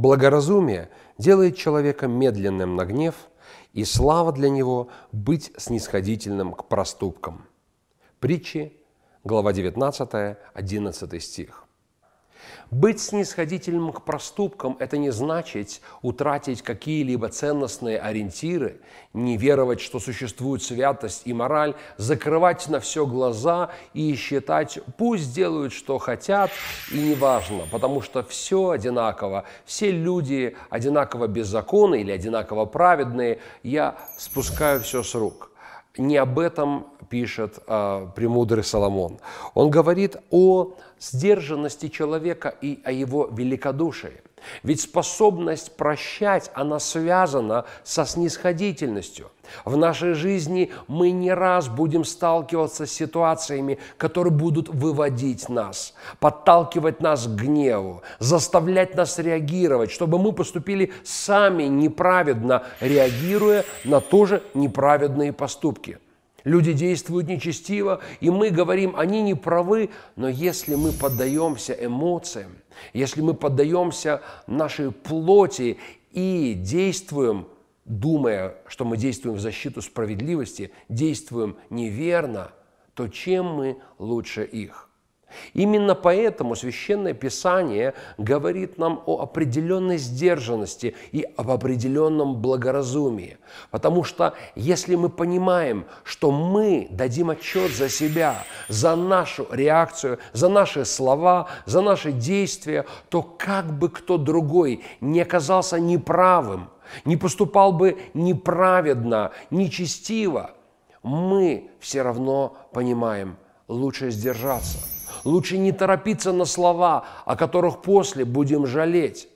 Благоразумие делает человека медленным на гнев, и слава для него быть снисходительным к проступкам. Притчи, глава 19, 11 стих. Быть снисходительным к проступкам – это не значит утратить какие-либо ценностные ориентиры, не веровать, что существует святость и мораль, закрывать на все глаза и считать, пусть делают, что хотят, и неважно, потому что все одинаково, все люди одинаково беззаконны или одинаково праведные, я спускаю все с рук. Не об этом пишет э, премудрый Соломон. Он говорит о сдержанности человека и о его великодушии. Ведь способность прощать, она связана со снисходительностью. В нашей жизни мы не раз будем сталкиваться с ситуациями, которые будут выводить нас, подталкивать нас к гневу, заставлять нас реагировать, чтобы мы поступили сами неправедно, реагируя на тоже неправедные поступки – Люди действуют нечестиво, и мы говорим, они не правы, но если мы поддаемся эмоциям, если мы поддаемся нашей плоти и действуем, думая, что мы действуем в защиту справедливости, действуем неверно, то чем мы лучше их? Именно поэтому Священное Писание говорит нам о определенной сдержанности и об определенном благоразумии. Потому что если мы понимаем, что мы дадим отчет за себя, за нашу реакцию, за наши слова, за наши действия, то как бы кто другой не оказался неправым, не поступал бы неправедно, нечестиво, мы все равно понимаем, лучше сдержаться – Лучше не торопиться на слова, о которых после будем жалеть.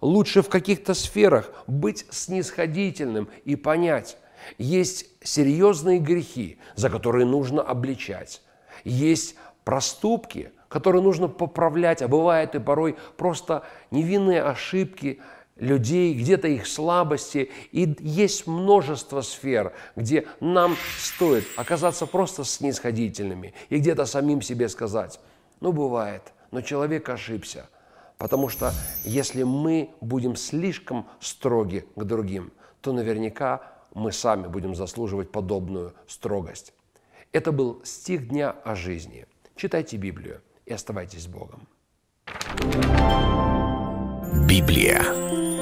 Лучше в каких-то сферах быть снисходительным и понять, есть серьезные грехи, за которые нужно обличать. Есть проступки, которые нужно поправлять, а бывает и порой просто невинные ошибки – людей, где-то их слабости. И есть множество сфер, где нам стоит оказаться просто снисходительными и где-то самим себе сказать, ну бывает, но человек ошибся. Потому что если мы будем слишком строги к другим, то наверняка мы сами будем заслуживать подобную строгость. Это был стих дня о жизни. Читайте Библию и оставайтесь с Богом. Библия.